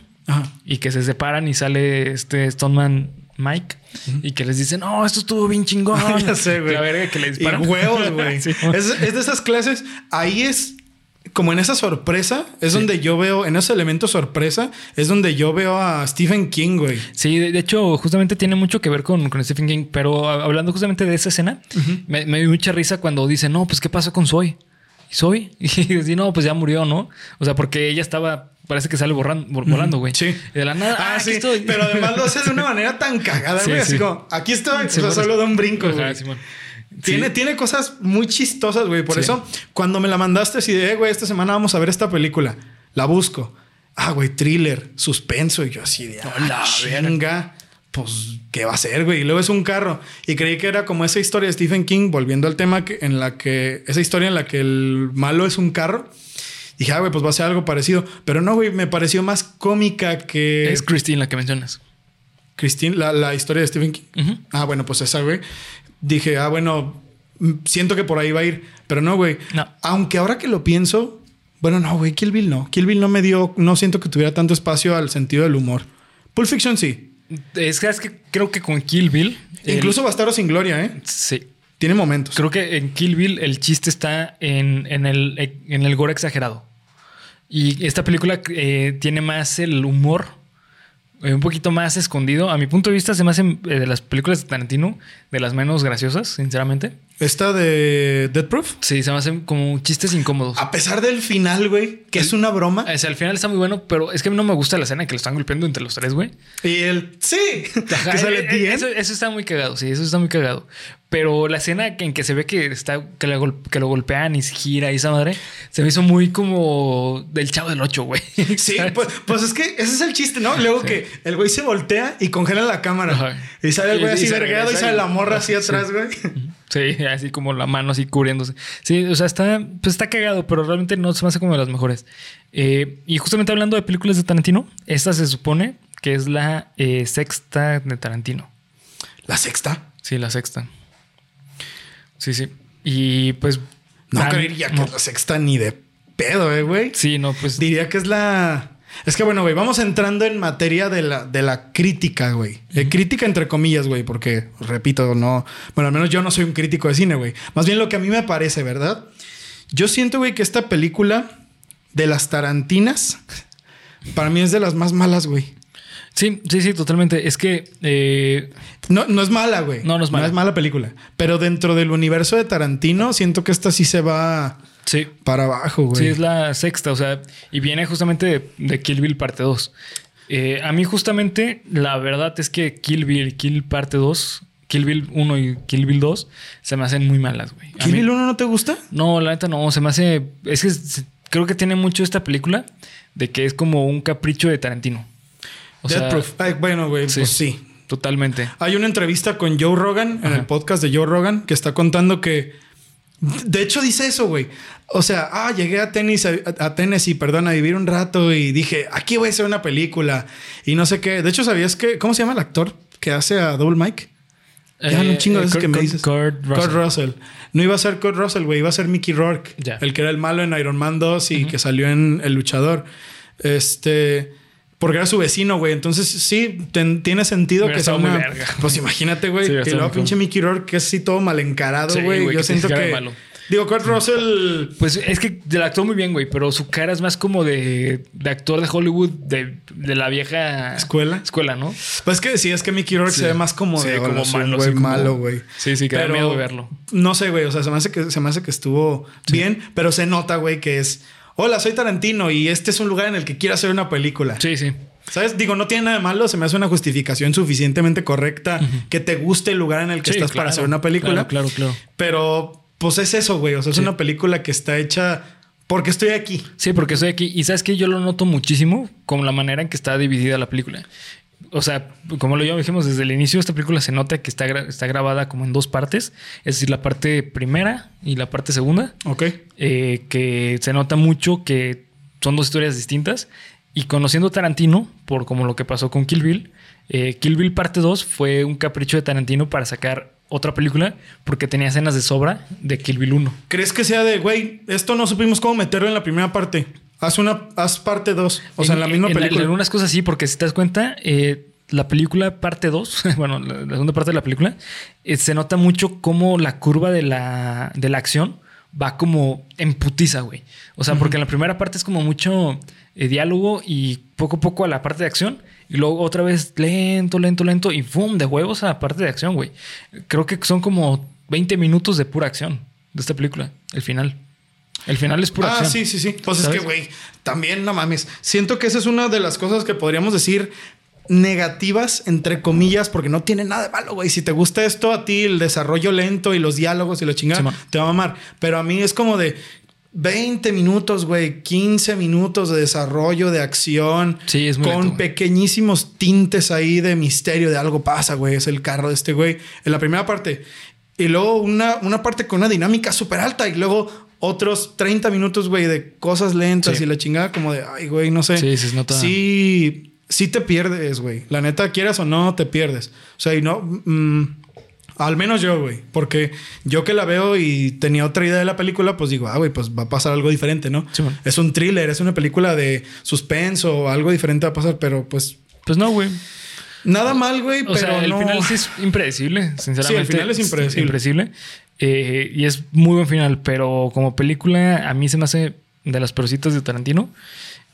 y que se separan y sale este Stoneman Mike y que les dicen, no, esto estuvo bien chingón. ya sé, güey. La verga que le disparan. Y huevos, güey. es, es de esas clases. Ahí es como en esa sorpresa, es donde yo veo, en ese elemento sorpresa, es donde yo veo a Stephen King, güey. Sí, de, hecho, justamente tiene mucho que ver con, con Stephen King, pero hablando justamente de esa escena, me, dio mucha risa cuando dice, no, pues, ¿qué pasa con Zoe? ¿Y Zoe? Y dice, no, pues ya murió, ¿no? O sea, porque ella estaba parece que sale borrando, volando, güey. Sí. de la nada. Ah, ah sí. estoy. Pero además lo hace de una manera tan cagada, güey. así como, aquí estoy. o sea, solo da un brinco, güey. Tiene, tiene cosas muy chistosas, güey. Por eso, cuando me la mandaste así de, eh, güey, esta semana vamos a ver esta película. La busco. Ah, güey, thriller, suspenso. Y yo así de, ah, venga. Pues, ¿qué va a ser, güey? Y luego es un carro. Y creí que era como esa historia de Stephen King, volviendo al tema que, en la que, esa historia en la que el malo es un carro. Dije, ah, güey, pues va a ser algo parecido. Pero no, güey, me pareció más cómica que. Es Christine la que mencionas. Christine, la, la historia de Stephen King. Ah, bueno, pues esa, güey dije, ah, bueno, mm, siento que por ahí va a ir. Pero no, güey. No. Aunque ahora que lo pienso, bueno, no, güey, Kill Bill no. Kill Bill no me dio, no siento que tuviera tanto espacio al sentido del humor. Pulp Fiction sí. Es que, es que creo que con Kill Bill. Incluso Bastardo sin Gloria, ¿eh? Sí. Tiene momentos. Creo que en Kill Bill el chiste está en, en, el, en el gore exagerado. Y esta película eh, tiene más el humor un poquito más escondido. A mi punto de vista, se me hacen eh, de las películas de Tarantino de las menos graciosas, sinceramente. ¿Esta de Dead Proof? Sí, se me hacen como chistes incómodos. A pesar del final, güey, que es una broma. O sea, el final está muy bueno, pero es que a mí no me gusta la escena que lo están golpeando entre los tres, güey. Y el sí, que sale bien. Eso, eso, está muy cagado, sí, eso está muy cagado. Pero la escena en que se ve que está que, lo golpean y se gira y esa madre se me hizo muy como del chavo del 8, güey. Sí, pues, pues, es que ese es el chiste, ¿no? Luego que el güey se voltea y congela la cámara. Y sale el güey así vergado y sale la morra así atrás, güey. Sí, así como la mano así cubriéndose. Sí, o sea, está, pues está cagado, pero realmente no se me hace como de las mejores. Eh, y justamente hablando de películas de Tarantino, esta se supone que es la eh, sexta de Tarantino. ¿La sexta? Sí, la sexta. Sí, sí. Y pues. No creería que es la sexta ni de pedo, eh, güey. Sí, no, pues. Diría que es la. Es que bueno, güey, vamos entrando en materia de la, de la crítica, güey. crítica entre comillas, güey, porque, repito, no. Bueno, al menos yo no soy un crítico de cine, güey. Más bien lo que a mí me parece, ¿verdad? Yo siento, güey, que esta película de las Tarantinas, para mí es de las más malas, güey. Sí, sí, sí, totalmente. Es que. Eh, no, no es mala, güey. No, no es mala. No es mala película. Pero dentro del universo de Tarantino, siento que esta sí se va sí. para abajo, güey. Sí, es la sexta, o sea, y viene justamente de, Kill Bill parte 2. Eh, a mí, justamente, la verdad es que Kill Bill, Kill parte 2, Kill Bill 1 y Kill Bill 2 se me hacen muy malas, güey. ¿Kill Bill 1 no te gusta? No, la neta no, se me hace. Es que creo que tiene mucho esta película de que es como un capricho de Tarantino. O bueno, güey, pues sí. Totalmente. Hay una entrevista con Joe Rogan en el podcast de Joe Rogan que está contando que. De hecho, dice eso, güey. O sea, ah, llegué a, tenis, a, Tennessee, perdón, a vivir un rato y dije, aquí voy a hacer una película y no sé qué. De hecho, ¿sabías que, cómo se llama el actor que hace a Double Mike? Ya no chingo de eh, que me dices. Kurt Russell. No iba a ser Kurt Russell, güey, iba a ser Mickey Rourke, el que era el malo en Iron Man 2 y que salió en El Luchador. Este. Porque era su vecino, güey. Entonces, sí, tiene sentido que sea una... Pues imagínate, güey. que luego pinche Mickey Rourke que es así todo mal encarado, güey. Yo siento que... Digo, Kurt Russell. Pues es que la actuó muy bien, güey, pero su cara es más como de, de actor de Hollywood de, de, la vieja escuela. Escuela, ¿no? Pues es que sí, es que Mickey Rourke se ve más como de como malo, güey, malo, güey. Sí, sí, que da miedo verlo. No sé, güey. O sea, se me hace que, se me hace que estuvo bien, pero se nota, güey, que es hola, soy Tarantino y este es un lugar en el que quiero hacer una película. Sí, sí. ¿Sabes? Digo, no tiene nada de malo, se me hace una justificación suficientemente correcta que te guste el lugar en el que estás para hacer una película. Claro, claro, claro. Pero, pues es eso, güey. O sea, es una película que está hecha porque estoy aquí. Sí, porque estoy aquí. Y sabes que yo lo noto muchísimo con la manera en que está dividida la película. O sea, como lo dijimos desde el inicio, esta película se nota que está, está grabada como en dos partes. Es decir, la parte primera y la parte segunda. Ok. Eh, que se nota mucho que son dos historias distintas. Y conociendo Tarantino, por como lo que pasó con Kill Bill, eh, Kill Bill parte 2 fue un capricho de Tarantino para sacar otra película porque tenía escenas de sobra de Kill Bill 1. ¿Crees que sea de, güey, esto no supimos cómo meterlo en la primera parte? Haz una, haz parte 2. O sea, en la misma película. En algunas cosas sí, porque si te das cuenta, eh, la película parte 2, bueno, la, segunda parte de la película, eh, se nota mucho cómo la curva de la, de la acción va como en putiza, güey. O sea, porque en la primera parte es como mucho eh, diálogo y poco a poco a la parte de acción. Y luego otra vez lento, lento, lento y ¡fum! de huevos a la parte de acción, güey. Creo que son como 20 minutos de pura acción de esta película, el final. El final es pura ah, sí, sí, sí. Pues es que, güey, también no mames. Siento que esa es una de las cosas que podríamos decir negativas, entre comillas, porque no tiene nada de malo, güey. Si te gusta esto, a ti el desarrollo lento y los diálogos y la chingada, te va a amar. Pero a mí es como de 20 minutos, güey, 15 minutos de desarrollo, de acción. Sí, es muy Con pequeñísimos tintes ahí de misterio, de algo pasa, güey. Es el carro de este güey. En la primera parte. Y luego una, una parte con una dinámica súper alta y luego otros 30 minutos, güey, de cosas lentas y la chingada como de, ay, güey, no sé. Sí, se nota. Sí sí te pierdes, güey. La neta, quieras o no, te pierdes. O sea, y no. Mm, al menos yo, güey. Porque yo que la veo y tenía otra idea de la película, pues digo, ah, güey, pues va a pasar algo diferente, ¿no? es un thriller, es una película de suspenso, algo diferente va a pasar, pero pues. Pues no, güey. Nada mal, güey, pero. Sea, el final sí es impredecible, sinceramente. Sí, el final es impredecible. impredecible. Eh, y es muy buen final, pero como película, a mí se me hace de las perositas de Tarantino.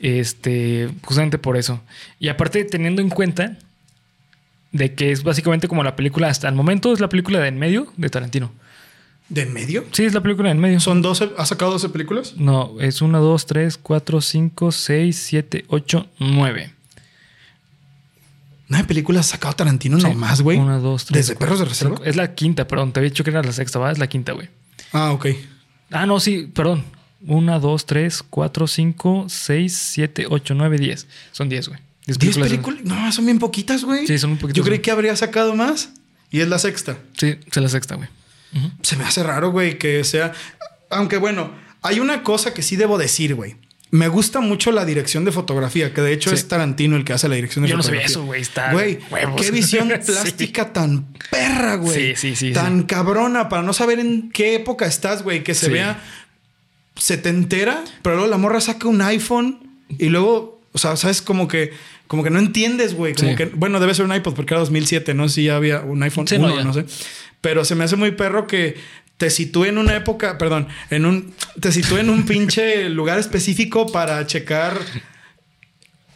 Este, justamente por eso. Y aparte, teniendo en cuenta de que es básicamente como la película, hasta el momento es la película de en medio de Tarantino. ¿De en medio? Sí, es la película de en medio. ¿Son 12? ¿Has sacado 12 películas? No, es 1, 2, 3, 4, 5, 6, 7, 8, 9. ¿Nueve películas sacado Tarantino no más, güey? Una, dos, tres. ¿Desde Perros de Reserva? Es la quinta, perdón. Te había dicho que era la sexta, ¿va? Es la quinta, güey. Ah, ok. Ah, no, sí, perdón. 1, 2, 3, 4, 5, 6, 7, 8, 9, 10. Son 10, güey. 10 películas. No, son bien poquitas, güey. Sí, son un poquitas. Yo creí que habría sacado más y es la sexta. Sí, es la sexta, güey. Se me hace raro, güey, que sea. Aunque bueno, hay una cosa que sí debo decir, güey. Me gusta mucho la dirección de fotografía, que de hecho es Tarantino el que hace la dirección de fotografía. Yo no sabía eso, güey. Está. Güey, qué visión plástica tan perra, güey. Sí, sí, sí. Tan cabrona para no saber en qué época estás, güey. Que se vea se te entera, pero luego la morra saca un iPhone y luego, o sea, sabes como que como que no entiendes, güey, como que bueno, debe ser un iPod porque era 2007, no sé si ya había un iPhone 1, no, sé. Pero se me hace muy perro que te sitúe en una época, perdón, en un te sitúe en un pinche lugar específico para checar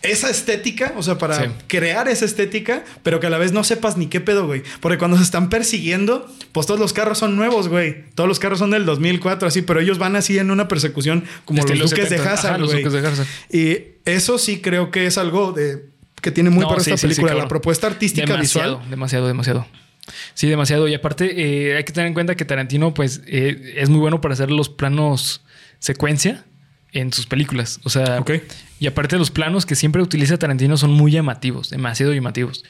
esa estética, o sea, para crear esa estética, pero que a la vez no sepas ni qué pedo, güey. Porque cuando se están persiguiendo, pues todos los carros son nuevos, güey. Todos los carros son del 2004, así, pero ellos van así en una persecución como los duques de Hazard, güey. Y eso sí creo que es algo de que tiene muy para esta película, la propuesta artística demasiado, visual. Demasiado, demasiado. Sí, demasiado. Y aparte, eh, hay que tener en cuenta que Tarantino, pues, eh, es muy bueno para hacer los planos secuencia en sus películas. O sea, y aparte los planos que siempre utiliza Tarantino son muy llamativos, demasiado llamativos.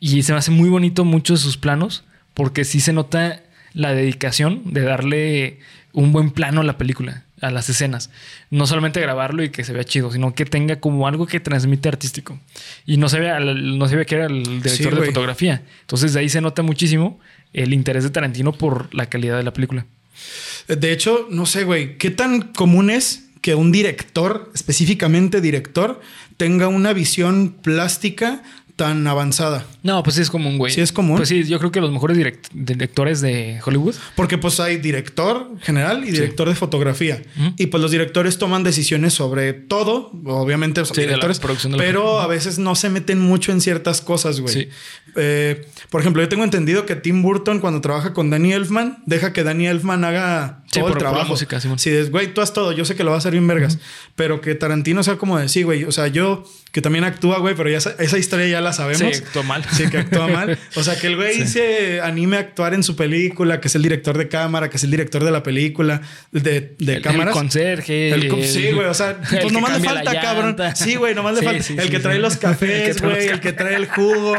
Y se me hace muy bonito muchos de sus planos porque sí se nota la dedicación de darle un buen plano a la película, a las escenas. No solamente grabarlo y que se vea chido, sino que tenga como algo que transmite artístico. Y no se ve, no se ve que era el director de fotografía. Entonces de ahí se nota muchísimo el interés de Tarantino por la calidad de la película. De hecho, no sé, güey, ¿qué tan común es que un director, específicamente director, tenga una visión plástica tan avanzada. No, pues sí es común, güey. Sí es común. Pues sí, yo creo que los mejores directores de Hollywood. Porque pues hay director general y director de fotografía. Y pues los directores toman decisiones sobre todo, obviamente son directores, pero a veces no se meten mucho en ciertas cosas, güey. Sí. Eh, por ejemplo, yo tengo entendido que Tim Burton cuando trabaja con Danny Elfman, deja que Danny Elfman haga todo el trabajo. Música, si es, güey, tú has todo, yo sé que lo va a hacer bien vergas, pero que Tarantino sea como de, sí, güey, o sea, yo que también actúa, güey, pero ya esa, historia ya la sabemos. Sí, actúa mal. Sí, que actúa mal. O sea, que el güey se anime a actuar en su película, que es el director de cámara, que es el director de la película, de, de cámaras. El conserje. El, sí, güey, o sea, pues nomás le falta, cabrón. Sí, güey, nomás le falta. el que trae los cafés, güey, el que trae el jugo.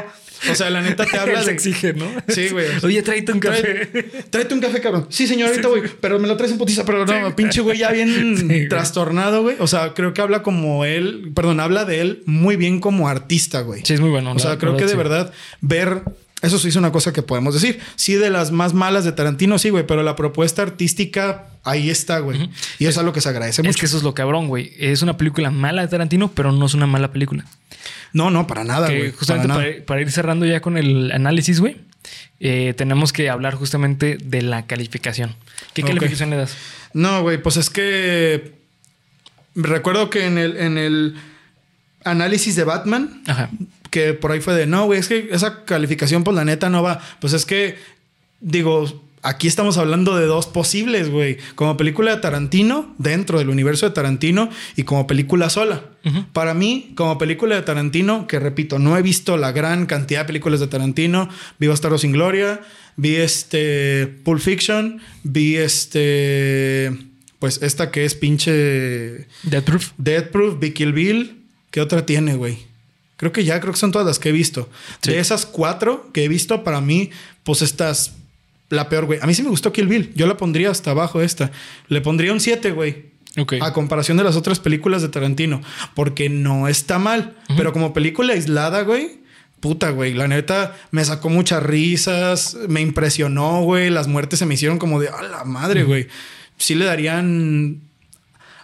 O sea, la neta te habla de. exige, ¿no? Sí, güey. Oye, tráete un café. tráete un café, cabrón. Sí, señor, ahorita voy. Pero me lo traes en putiza. Pero no, pinche güey, ya bien trastornado, güey. O sea, creo que habla como él. Perdón, habla de él muy bien como artista, güey. Sí, es muy bueno. O sea, creo que de verdad ver Eso sí es una cosa que podemos decir. Sí, de las más malas de Tarantino, sí, güey, pero la propuesta artística ahí está, güey. Y eso es algo que se agradece mucho. Es que eso es lo cabrón, güey. Es una película mala de Tarantino, pero no es una mala película. No, no, para nada, güey. Justamente para, ir cerrando ya con el análisis, güey, eh, tenemos que hablar justamente de la calificación. ¿Qué calificación le das? No, güey, pues es que recuerdo que en el, en el análisis de Batman, que por ahí fue de, no, güey, es que esa calificación, pues la neta no va. Pues es que, digo, aquí estamos hablando de dos posibles, güey. Como película de Tarantino, dentro del universo de Tarantino, y como película sola. Para mí, como película de Tarantino, que repito, no he visto la gran cantidad de películas de Tarantino, vi Bastardo sin Gloria, vi este Pulp Fiction, vi este pues esta que es pinche Dead Proof. Dead Proof, vi Kill Bill, ¿qué otra tiene, güey? Creo que ya, creo que son todas las que he visto. De esas cuatro que he visto, para mí, pues estas la peor, güey. A mí sí me gustó Kill Bill. Yo la pondría hasta abajo esta. Le pondría un 7, güey. Ok. A comparación de las otras películas de Tarantino. Porque no está mal. Pero como película aislada, güey. Puta, güey. La neta me sacó muchas risas. Me impresionó, güey. Las muertes se me hicieron como de... ¡A la madre, güey! Sí le darían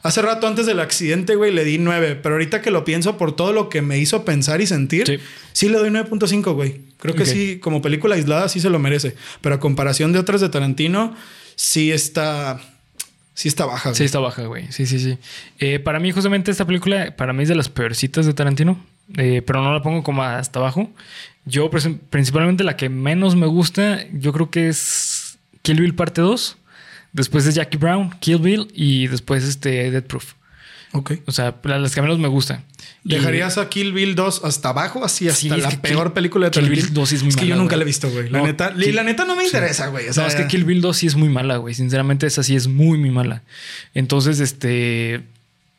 Hace rato antes del accidente, güey, le di 9. Pero ahorita que lo pienso por todo lo que me hizo pensar y sentir, sí, le doy 9.5, güey. Creo que sí, como película aislada, sí se lo merece. Pero a comparación de otras de Tarantino, sí está. Sí está baja, güey. Sí está baja, güey. Sí, sí, sí. Eh, para mí, justamente, esta película, para mí es de las peorcitas de Tarantino. Eh, pero no la pongo como hasta abajo. Yo, principalmente, la que menos me gusta, yo creo que es Kill Bill parte 2. Después es Jackie Brown, Kill Bill y después este Dead Proof. Ok. O sea, las que menos me gustan. ¿Dejarías a Kill Bill 2 hasta abajo? Así hasta la peor película de Kill Bill 2 es muy Es que yo nunca la he visto, güey. La neta, la neta no me interesa, güey. O sea, no, es que Kill Bill 2 sí es muy mala, güey. Sinceramente, esa sí es muy, muy mala. Entonces, este.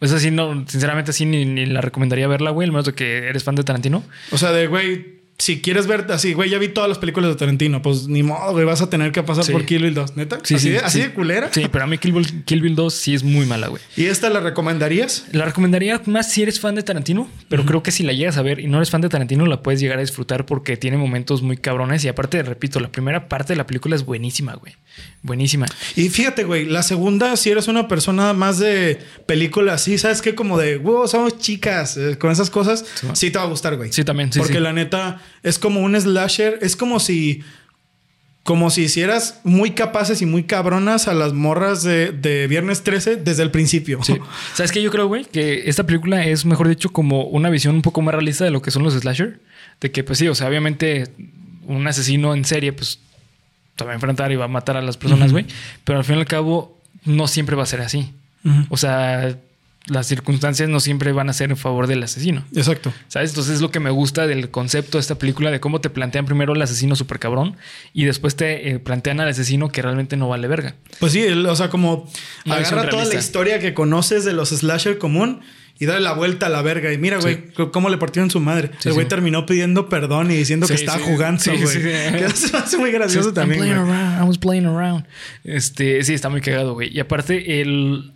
Es así, no, sinceramente, así ni, ni la recomendaría verla, güey, al menos de que eres fan de Tarantino. O sea, de güey, si quieres ver así, güey, ya vi todas las películas de Tarantino, pues ni modo, güey, vas a tener que pasar por Kill Bill 2, ¿neta? Sí, ¿Así, sí, de, así de culera? Sí, pero a mí Kill Bill, Kill Bill 2 sí es muy mala, güey. ¿Y esta la recomendarías? La recomendaría más si eres fan de Tarantino, pero creo que si la llegas a ver y no eres fan de Tarantino, la puedes llegar a disfrutar porque tiene momentos muy cabrones y aparte, repito, la primera parte de la película es buenísima, güey. Buenísima. Y fíjate, güey, la segunda, si eres una persona más de película así, ¿sabes qué? Como de, wow, somos chicas, eh, con esas cosas, sí, te va a gustar, güey. Sí, también, sí. Porque la neta es como un slasher, es como si como si hicieras muy capaces y muy cabronas a las morras de, Viernes 13 desde el principio. Sí. ¿Sabes qué? Yo creo, güey, que esta película es, mejor dicho, como una visión un poco más realista de lo que son los slasher. De que, pues sí, o sea, obviamente un asesino en serie, pues te va a enfrentar y va a matar a las personas, güey. Pero al fin y al cabo, no siempre va a ser así. O sea, las circunstancias no siempre van a ser en favor del asesino. Exacto. ¿Sabes? Entonces es lo que me gusta del concepto de esta película, de cómo te plantean primero al asesino súper cabrón y después te eh, plantean al asesino que realmente no vale verga. Pues sí, o sea, como agarra toda la historia que conoces de los slasher común y dale la vuelta a la verga. Y mira, güey, cómo le partieron su madre. el güey terminó pidiendo perdón y diciendo que estaba jugando, güey. Que eso hace muy gracioso también. I was playing around. Este, sí, está muy cagado, güey. Y aparte, el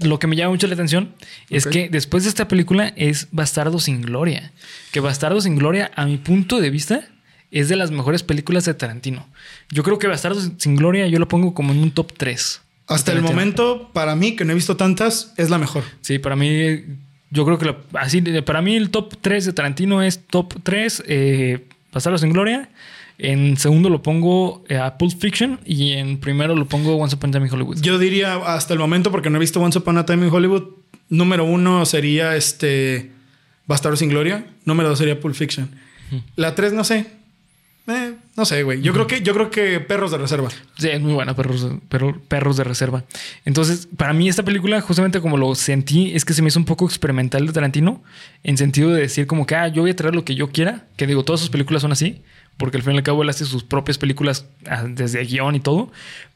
lo que me llama mucho la atención es que después de esta película es Bastardo sin Gloria. Que Bastardo sin Gloria, a mi punto de vista, es de las mejores películas de Tarantino. Yo creo que Bastardo sin Gloria yo lo pongo como en un top 3. Hasta el momento, para mí, que no he visto tantas, es la mejor. Sí, para mí, yo creo que así, para mí el top 3 de Tarantino es top 3, eh, Bastardo sin Gloria. En segundo lo pongo eh, a Pulp Fiction y en primero lo pongo Once Upon a Time in Hollywood. Yo diría hasta el momento, porque no he visto Once Upon a Time in Hollywood, número uno sería este Bastardo sin Gloria, número dos sería Pulp Fiction. La tres no sé. Eh, no sé, güey. Yo creo que yo creo que Perros de Reserva. Sí, es muy buena Perros, Perros de Reserva. Entonces, para mí esta película, justamente como lo sentí, es que se me hizo un poco experimental de Tarantino, en sentido de decir como que, ah, yo voy a traer lo que yo quiera, que digo, todas sus películas son así, porque al fin y al cabo él hace sus propias películas ah, desde guion y todo.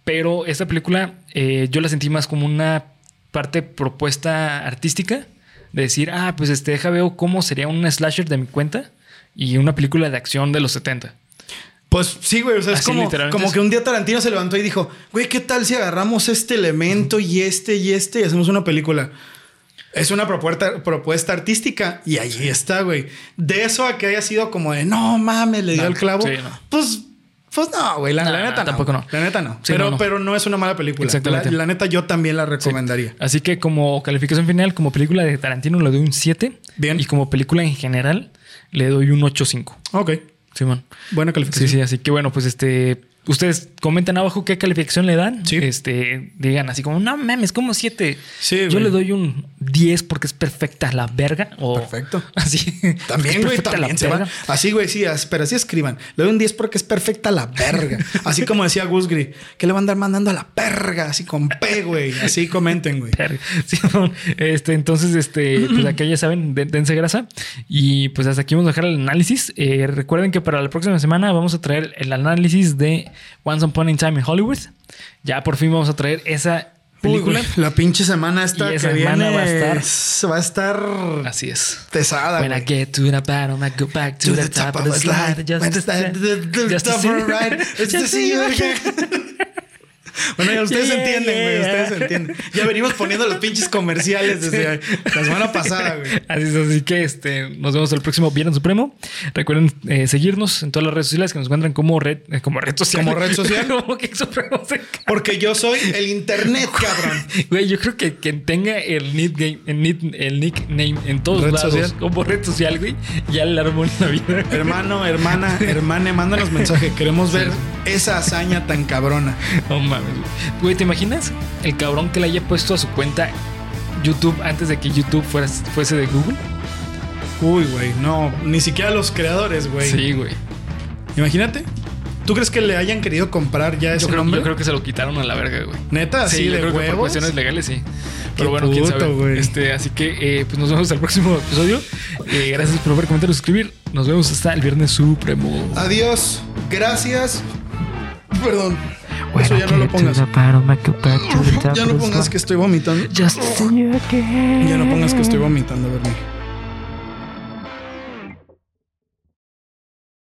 Pero esta película eh, yo la sentí más como una parte propuesta artística de decir, ah, pues este, deja veo cómo sería un slasher de mi cuenta y una película de acción de los 70. Pues sí, güey. O sea, es como, como, que un día Tarantino se levantó y dijo, güey, ¿qué tal si agarramos este elemento y este y este y hacemos una película? Es una propuesta, propuesta artística y ahí está, güey. De eso a que haya sido como de no mames, le dio el clavo. Pues pues no, güey, la, neta tampoco no. La neta no. pero, no, pero no es una mala película. Exactamente. La, neta yo también la recomendaría. Así que como calificación final, como película de Tarantino le doy un 7. Bien. Y como película en general le doy un 8.5. Ok. Simón. Buena calificación. Sí, sí, así que bueno, pues este Ustedes comenten abajo qué calificación le dan. Sí. Este, digan así como, no mames, como 7. Sí, Yo le doy un 10 porque es perfecta la verga. O Perfecto. Así. También, güey, también se va. Así, güey, sí, pero así escriban. Le doy un 10 porque es perfecta la verga. Así como decía Gusgri, que le van a andar mandando a la perga, así con P, güey. Así comenten, güey. Sí, este, entonces, este, pues acá ya saben, dense grasa. Y pues hasta aquí vamos a dejar el análisis. Eh, recuerden que para la próxima semana vamos a traer el análisis de Once Upon a Time in Hollywood. Ya por fin vamos a traer esa película. la pinche semana esta y esa semana va a estar va a estar así es pesada. When I get to the bottom, I go back to, the, top, of the slide. Just, to see you again. Bueno, ya ustedes entienden, güey. Ustedes entienden. Ya venimos poniendo los pinches comerciales desde la semana pasada, güey. Así es, así que este, nos vemos el próximo Viernes Supremo. Recuerden eh, seguirnos en todas las redes sociales que nos encuentran como red, eh, como red social. Como red social. como que Supremo Porque yo soy el internet, cabrón. Güey, yo creo que quien tenga el, nickname, el, el nickname en todos red lados social. como red social, güey, ya le armó la vida. Hermano, hermana, hermana, mándanos mensaje. Queremos ver esa hazaña tan cabrona. Oh, mames. Güey, ¿te imaginas el cabrón que le haya puesto a su cuenta YouTube antes de que YouTube fuera, fuese de Google? Uy, güey, no, ni siquiera los creadores, güey. Sí, güey. Imagínate. ¿Tú crees que le hayan querido comprar ya ese yo creo, nombre? Yo creo que se lo quitaron a la verga, güey. Neta, sí, de creo huevos? Que por cuestiones legales, sí. Pero bueno, quién sabe. Este, así que eh, pues nos vemos el próximo episodio. Eh, gracias por ver, comentar, suscribir. Nos vemos hasta el viernes supremo. Adiós. Gracias. Perdón. Eso ya no lo pongas. Ya no pongas que estoy vomitando. Ya no pongas que estoy vomitando, Bernie.